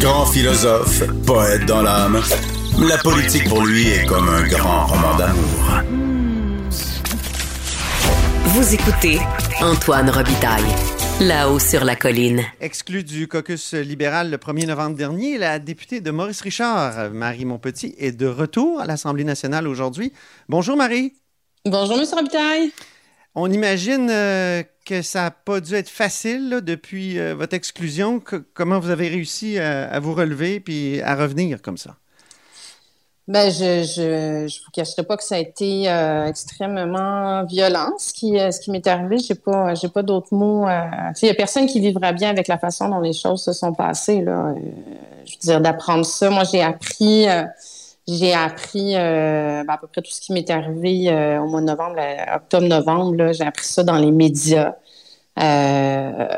Grand philosophe, poète dans l'âme, la politique pour lui est comme un grand roman d'amour. Vous écoutez Antoine Robitaille. Là-haut sur la colline. Exclue du caucus libéral le 1er novembre dernier, la députée de Maurice Richard, Marie Montpetit, est de retour à l'Assemblée nationale aujourd'hui. Bonjour Marie. Bonjour Monsieur Robitaille. On imagine euh, que ça n'a pas dû être facile depuis euh, votre exclusion. comment vous avez réussi à, vous relever puis à revenir comme ça? Ben, je je, je vous cacherai pas que ça a été euh, extrêmement violent ce qui ce qui m'est arrivé. J'ai pas pas d'autres mots. il y a personne qui vivra bien avec la façon dont les choses se sont passées là. je veux dire d'apprendre ça. Moi, j'ai appris j'ai appris euh, ben, à peu près tout ce qui m'est arrivé euh, au mois de novembre, octobre-novembre. J'ai appris ça dans les médias. Euh,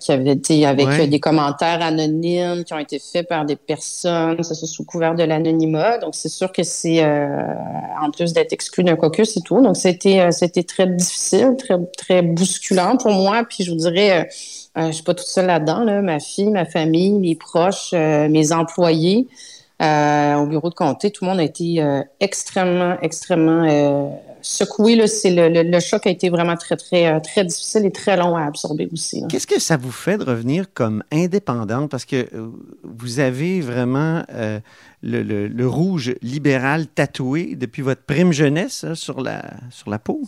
qui avait été avec des commentaires anonymes qui ont été faits par des personnes, ça sous couvert de l'anonymat. Donc c'est sûr que c'est en plus d'être exclu d'un caucus et tout. Donc c'était c'était très difficile, très très bousculant pour moi. Puis je vous dirais, je suis pas toute seule là-dedans. Là. Ma fille, ma famille, mes proches, mes employés. Euh, au bureau de comté, tout le monde a été euh, extrêmement, extrêmement euh, secoué. Là. C'est le, le, choc a été vraiment très, très, très difficile et très long à absorber aussi. Qu'est-ce que ça vous fait de revenir comme indépendante? Parce que vous avez vraiment le, le, rouge libéral tatoué depuis votre prime jeunesse hein, sur, la, sur la peau?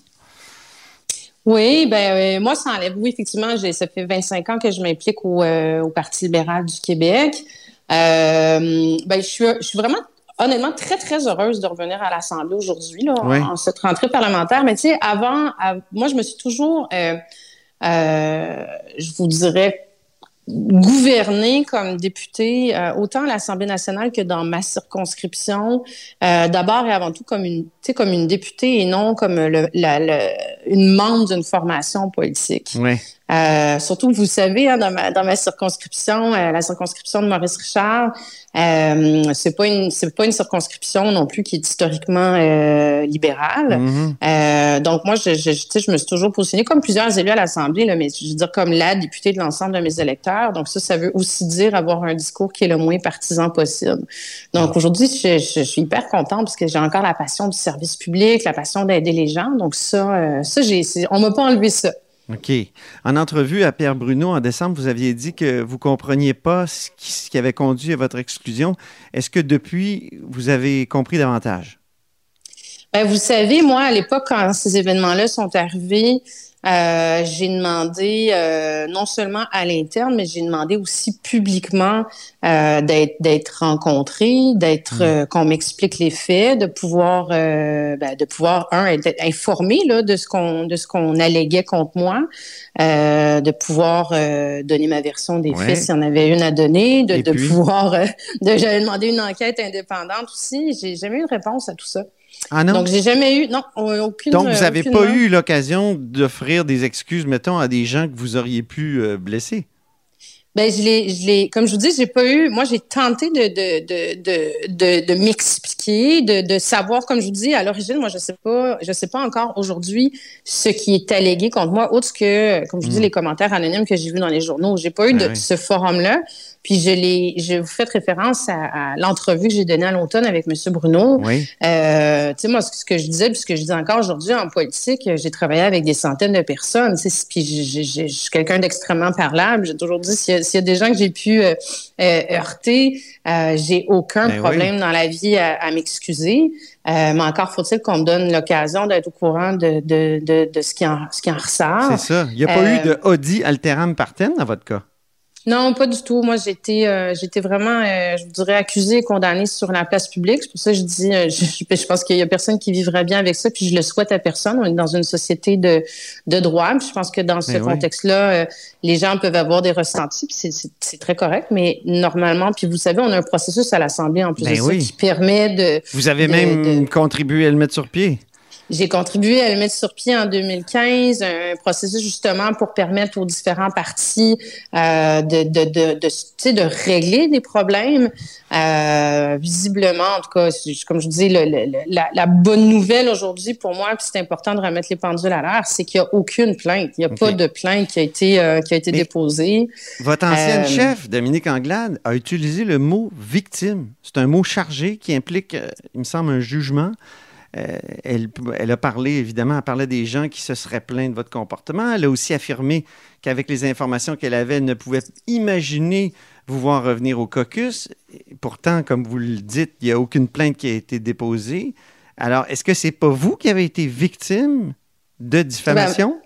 Oui, ben moi, ça enlève. Oui, effectivement, ça fait 25 ans que je m'implique au, au Parti libéral du Québec. Euh, ben, je suis, je suis vraiment honnêtement très, très heureuse de revenir à l'Assemblée aujourd'hui, là, en, cette rentrée parlementaire. Mais tu sais, avant, moi, je me suis toujours, euh, euh, je vous dirais, gouverner comme député, euh, autant à l'Assemblée nationale que dans ma circonscription, d'abord et avant tout comme une, comme une députée et non comme le, la, une membre d'une formation politique. Oui. Euh, surtout, vous savez, hein, dans, ma, dans ma circonscription, euh, la circonscription de Maurice Richard, euh, c'est pas une c'est pas une circonscription non plus qui est historiquement euh, libérale. Mm-hmm. euh, donc moi, je, je, je me suis toujours positionnée comme plusieurs élus à l'Assemblée, là, mais je veux dire comme la députée de l'ensemble de mes électeurs. Donc ça, ça veut aussi dire avoir un discours qui est le moins partisan possible. Donc aujourd'hui, je, je, suis hyper contente parce que j'ai encore la passion du service public, la passion d'aider les gens. Donc ça, euh, ça j'ai, on m'a pas enlevé ça. OK. En entrevue à Pierre Bruno en décembre, vous aviez dit que vous ne compreniez pas ce qui, avait conduit à votre exclusion. Est-ce que depuis, vous avez compris davantage? Bien, vous savez, moi, à l'époque, quand ces événements-là sont arrivés, euh, j'ai demandé euh, non seulement à l'interne, mais j'ai demandé aussi publiquement euh, d'être rencontré, d'être mm. qu'on m'explique les faits, de pouvoir ben, de pouvoir un être informé là de ce qu'on de ce qu'on alléguait contre moi, de pouvoir donner ma version des faits s'il y en avait une à donner, de, de pouvoir de j'avais demandé une enquête indépendante aussi. J'ai jamais eu de réponse à tout ça. Ah non? Donc, j'ai jamais eu, non, aucune. Donc, vous n'avez pas eu l'occasion d'offrir des excuses, mettons, à des gens que vous auriez pu euh, blesser? Ben, je l'ai, comme je vous dis, j'ai pas eu, moi, j'ai tenté de, de, de, de, de, m'expliquer, de, de savoir, comme je vous dis, à l'origine, moi, je sais pas, je sais pas encore aujourd'hui ce qui est allégué contre moi, autre que, comme je vous dis, hmm. les commentaires anonymes que j'ai vus dans les journaux. J'ai pas eu ben de ce forum-là. Puis je l'ai, je vous faites référence à, l'entrevue que j'ai donnée à l'automne avec M. Bruno. Oui. Euh, tu sais, moi, ce que je disais, puis ce que je dis encore aujourd'hui en politique, j'ai travaillé avec des centaines de personnes. Puis je suis quelqu'un d'extrêmement parlable. J'ai toujours dit, s'il y, a des gens que j'ai pu euh, euh, heurter, euh, j'ai aucun ben problème dans la vie à, m'excuser. mais encore faut-il qu'on me donne l'occasion d'être au courant de, de, de, de, ce, qui en, ce qui en ressort. C'est ça. Il n'y a pas eu de Audi alteram partem dans votre cas? Non, pas du tout. Moi, j'étais, euh, j'étais vraiment, euh, je vous dirais, accusée et condamnée sur la place publique. C'est pour ça que je dis, euh, je, pense qu'il y a personne qui vivrait bien avec ça, puis je le souhaite à personne. On est dans une société de, de droit. je pense que dans ce contexte-là, les gens peuvent avoir des ressentis, puis c'est, très correct. Mais normalement, puis vous savez, on a un processus à l'Assemblée en plus ben de ça qui permet de. Vous avez même contribué à le mettre sur pied. J'ai contribué à le mettre sur pied en 2015, un processus justement pour permettre aux différents partis euh, de, de, de, de, de régler des problèmes. Euh, visiblement, en tout cas, comme je dis, le, la, la, bonne nouvelle aujourd'hui pour moi, puis c'est important de remettre les pendules à l'heure, c'est qu'il n'y a aucune plainte. Il n'y a pas de plainte qui a été, euh, qui a été déposée. Votre ancienne chef, Dominique Anglade, a utilisé le mot victime. C'est un mot chargé qui implique, il me semble, un jugement. Euh, elle, a parlé, évidemment, elle parlait des gens qui se seraient plaints de votre comportement. Elle a aussi affirmé qu'avec les informations qu'elle avait, elle ne pouvait imaginer vous voir revenir au caucus. Pourtant, comme vous le dites, il n'y a aucune plainte qui a été déposée. Alors, est-ce que c'est pas vous qui avez été victime de diffamation?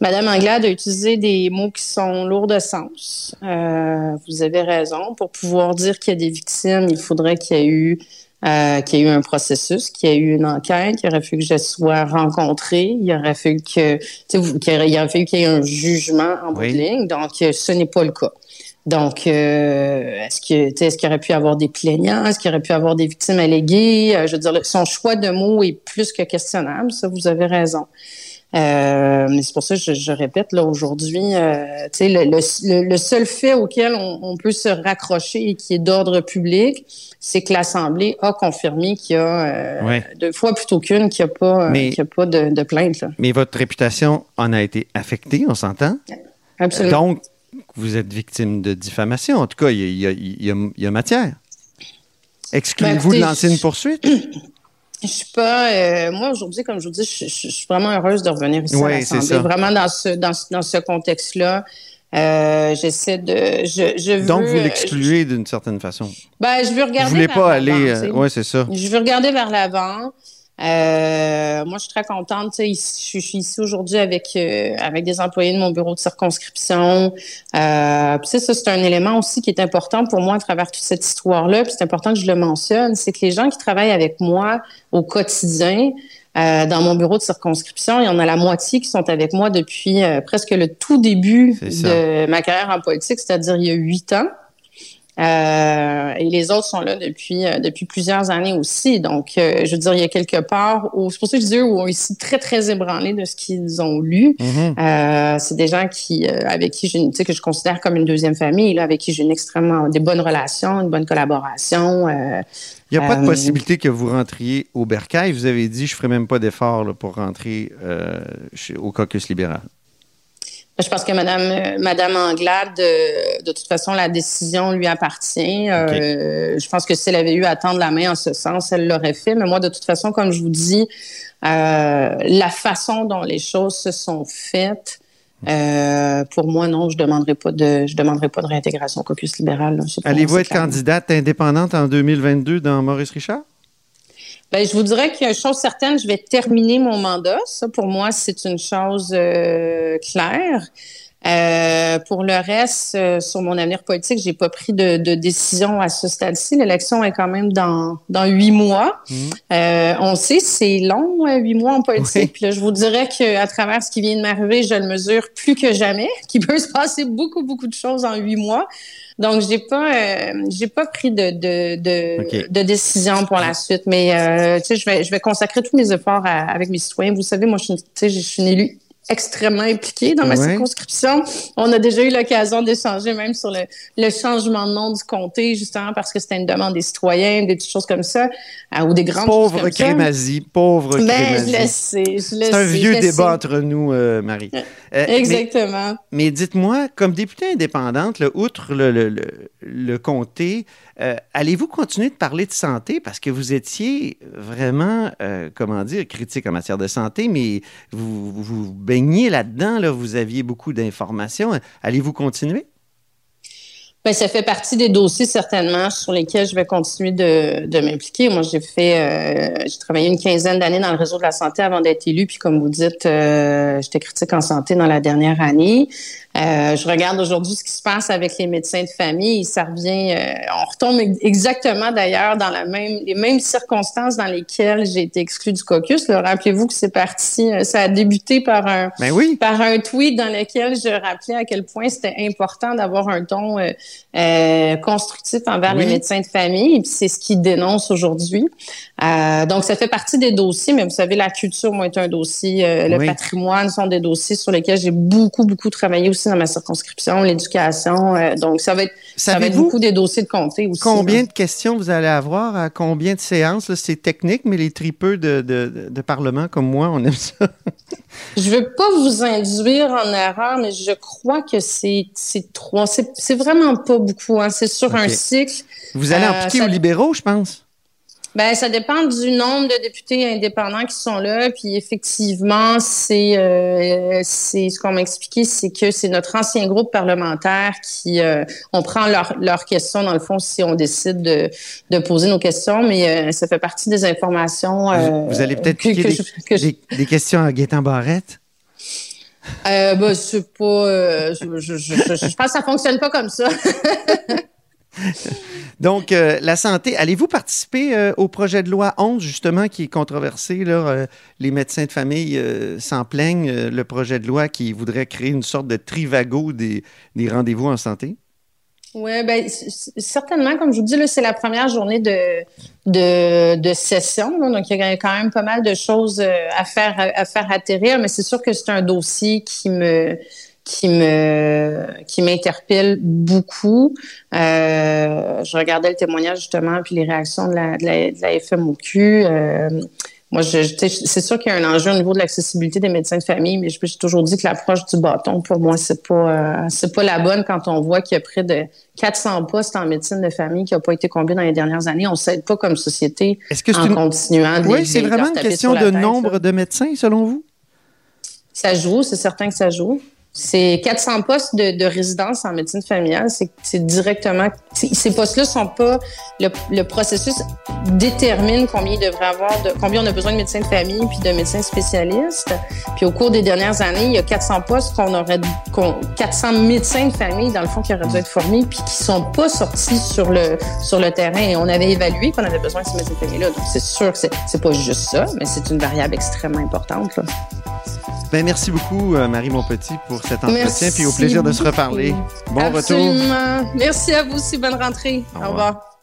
Madame Anglade a utilisé des mots qui sont lourds de sens. Euh, vous avez raison. Pour pouvoir dire qu'il y a des victimes, il faudrait qu'il y ait eu euh, qu'il y ait eu un processus, qu'il y ait eu une enquête, qu'il aurait fallu que je sois rencontrée, il aurait fallu que, qu'il aurait fallu qu'il y ait un jugement en bout de ligne. Donc, euh, ce n'est pas le cas. Donc, euh, est-ce que, est-ce qu'il aurait pu avoir des plaignants, est-ce qu'il aurait pu avoir des victimes alléguées? Je veux dire, son choix de mots est plus que questionnable. Ça, vous avez raison. Euh, mais c'est pour ça que je, répète là aujourd'hui, euh, le, le, le, seul fait auquel on, peut se raccrocher et qui est d'ordre public, c'est que l'Assemblée a confirmé qu'il y a euh, deux fois plutôt qu'une qu'il n'y a pas, qu'il a pas de, de plainte. Là. Mais votre réputation en a été affectée, on s'entend? Absolument. Donc, vous êtes victime de diffamation. En tout cas, il y a, il y a, il y a matière. Excluez-vous ben, de lancer une poursuite? Je suis pas. Euh, moi, aujourd'hui, comme je vous dis, je, suis vraiment heureuse de revenir ici à l'Assemblée. Vraiment dans ce, dans, dans ce contexte-là. Euh, j'essaie de. Je, je Donc, vous l'excluez d'une certaine façon. Ben, je veux regarder. Vous voulez pas aller. Euh, oui, c'est ça. Je veux regarder vers l'avant. Euh, moi, je suis très contente. Je, je suis ici aujourd'hui avec euh, avec des employés de mon bureau de circonscription. Euh, ça, c'est un élément aussi qui est important pour moi à travers toute cette histoire-là. Puis c'est important que je le mentionne, c'est que les gens qui travaillent avec moi au quotidien, euh, dans mon bureau de circonscription, il y en a la moitié qui sont avec moi depuis presque le tout début de ma carrière en politique, c'est-à-dire il y a huit ans. Euh, et les autres sont là depuis euh, depuis plusieurs années aussi. Donc, euh, je veux dire, il y a quelque part où c'est pour ça que je dis eux ont ici très très ébranlés de ce qu'ils ont lu. Mm-hmm. c'est des gens qui avec qui je tu sais que je considère comme une deuxième famille, là, avec qui j'ai une extrêmement des bonnes relations, une bonne collaboration. il n'y a pas de possibilité que vous rentriez au Bercail. Vous avez dit, je ferai même pas d'effort pour rentrer chez, au caucus libéral. Je pense que Madame, euh, Madame Anglade, euh, de, toute façon, la décision lui appartient. Euh, je pense que si elle avait eu à tendre la main en ce sens, elle l'aurait fait. Mais moi, de toute façon, comme je vous dis, la façon dont les choses se sont faites, pour moi, non, je demanderai pas de, je demanderai pas de réintégration au caucus libéral. Allez-vous être candidate indépendante en 2022 dans Maurice Richard? Ben, je vous dirais qu'il y a une chose certaine, je vais terminer mon mandat. Ça, pour moi, c'est une chose euh, claire. Euh, pour le reste, euh, sur mon avenir politique, j'ai pas pris de, de décision à ce stade-ci. L'élection est quand même dans dans huit mois. Mmh. Euh, on sait c'est long, huit mois en politique. Puis là, je vous dirais que à travers ce qui vient de m'arriver, je le mesure plus que jamais, qu'il peut se passer beaucoup beaucoup de choses en huit mois. Donc, j'ai pas, euh, j'ai pas pris de, de, de, de, décision pour la suite, mais euh, tu sais, je vais, je vais consacrer tous mes efforts avec mes citoyens. Vous savez, moi, je suis, je suis une élue extrêmement impliqué dans ma circonscription. On a déjà eu l'occasion d'échanger même sur le, le, changement de nom du comté, justement parce que c'était une demande des citoyens, des petites choses comme ça, euh, ou des grandes pauvre choses Crémazie, pauvre ben, Crémazie. le C'est un vieux débat entre nous, euh, Marie. Euh, Exactement. Mais, dites-moi, comme députée indépendante, outre le, le, le, comté, allez-vous continuer de parler de santé? Parce que vous étiez vraiment, comment dire, critique en matière de santé, mais vous, vous là-dedans, là, vous aviez beaucoup d'informations. Allez-vous continuer? Bien, ça fait partie des dossiers certainement sur lesquels je vais continuer de, m'impliquer. Moi, j'ai fait, euh, j'ai travaillé une quinzaine d'années dans le réseau de la santé avant d'être élu. Puis, comme vous dites, euh, j'étais critique en santé dans la dernière année. Euh, je regarde aujourd'hui ce qui se passe avec les médecins de famille. Ça revient, euh, on retombe exactement d'ailleurs dans la même, les mêmes circonstances dans lesquelles j'ai été exclue du caucus. Rappelez-vous que c'est parti, euh, ça a débuté par un, ben oui. par un tweet dans lequel je rappelais à quel point c'était important d'avoir un ton constructif envers les médecins de famille. Et puis c'est ce qu'ils dénoncent aujourd'hui. donc ça fait partie des dossiers, mais vous savez, la culture, moi, est un dossier. le patrimoine sont des dossiers sur lesquels j'ai beaucoup, beaucoup travaillé aussi dans ma circonscription, l'éducation. Euh, donc, ça va être, ça va être beaucoup des dossiers de comté aussi. Combien de questions vous allez avoir à combien de séances? C'est technique, mais les tripeux de, de, de, Parlement comme moi, on aime ça. je ne veux pas vous induire en erreur, mais je crois que c'est trois. C'est vraiment pas beaucoup. Hein. C'est sur un cycle. Vous allez en euh, piquer aux libéraux, je pense. Ben, ça dépend du nombre de députés indépendants qui sont là. Puis effectivement, c'est euh, c'est ce qu'on m'a expliqué, c'est que c'est notre ancien groupe parlementaire qui euh, on prend leurs leur questions dans le fond si on décide de, de poser nos questions, mais euh, ça fait partie des informations. vous, allez peut-être que, des, des, questions à Gaétan Barrette? Euh, ben, c'est pas. je, je, je, je pense que ça fonctionne pas comme ça. Donc, euh, la santé, allez-vous participer euh, au projet de loi 11, justement, qui est controversé? Là, euh, les médecins de famille s'en plaignent, le projet de loi qui voudrait créer une sorte de trivago des, des rendez-vous en santé? Oui, ben, certainement, comme je vous dis, c'est la première journée de, de, de session. donc, il y a quand même pas mal de choses à faire, à faire atterrir, mais c'est sûr que c'est un dossier qui me qui me qui m'interpelle beaucoup. Euh, je regardais le témoignage justement puis les réactions de la, de la, de la FMOQ. Euh, moi, c'est sûr qu'il y a un enjeu au niveau de l'accessibilité des médecins de famille, mais j'ai toujours dit que l'approche du bâton, pour moi, c'est pas euh, c'est pas la bonne quand on voit qu'il y a près de 400 postes en médecine de famille qui n'ont pas été comblés dans les dernières années. On ne s'aide pas comme société en continuant de Oui, c'est vraiment une question de nombre de médecins, selon vous? Ça joue, c'est certain que ça joue. C'est 400 postes de, de, résidence en médecine familiale. C'est directement. Ces postes-là sont pas. Le, le, processus détermine combien il devrait avoir, de, combien on a besoin de médecins de famille puis de médecins spécialistes. Puis au cours des dernières années, il y a 400 postes qu'on aurait, qu 400 médecins de famille dans le fond qui auraient dû être formés puis qui sont pas sortis sur le sur le terrain. Et on avait évalué qu'on avait besoin de ces médecins de famille-là. Donc c'est sûr que c'est pas juste ça, mais c'est une variable extrêmement importante. Là. Ben, merci beaucoup, euh, Marie Monpetit, pour cet entretien. puis au plaisir de se reparler. Bon Absolument. retour. Merci à vous aussi. Bonne rentrée. Au revoir.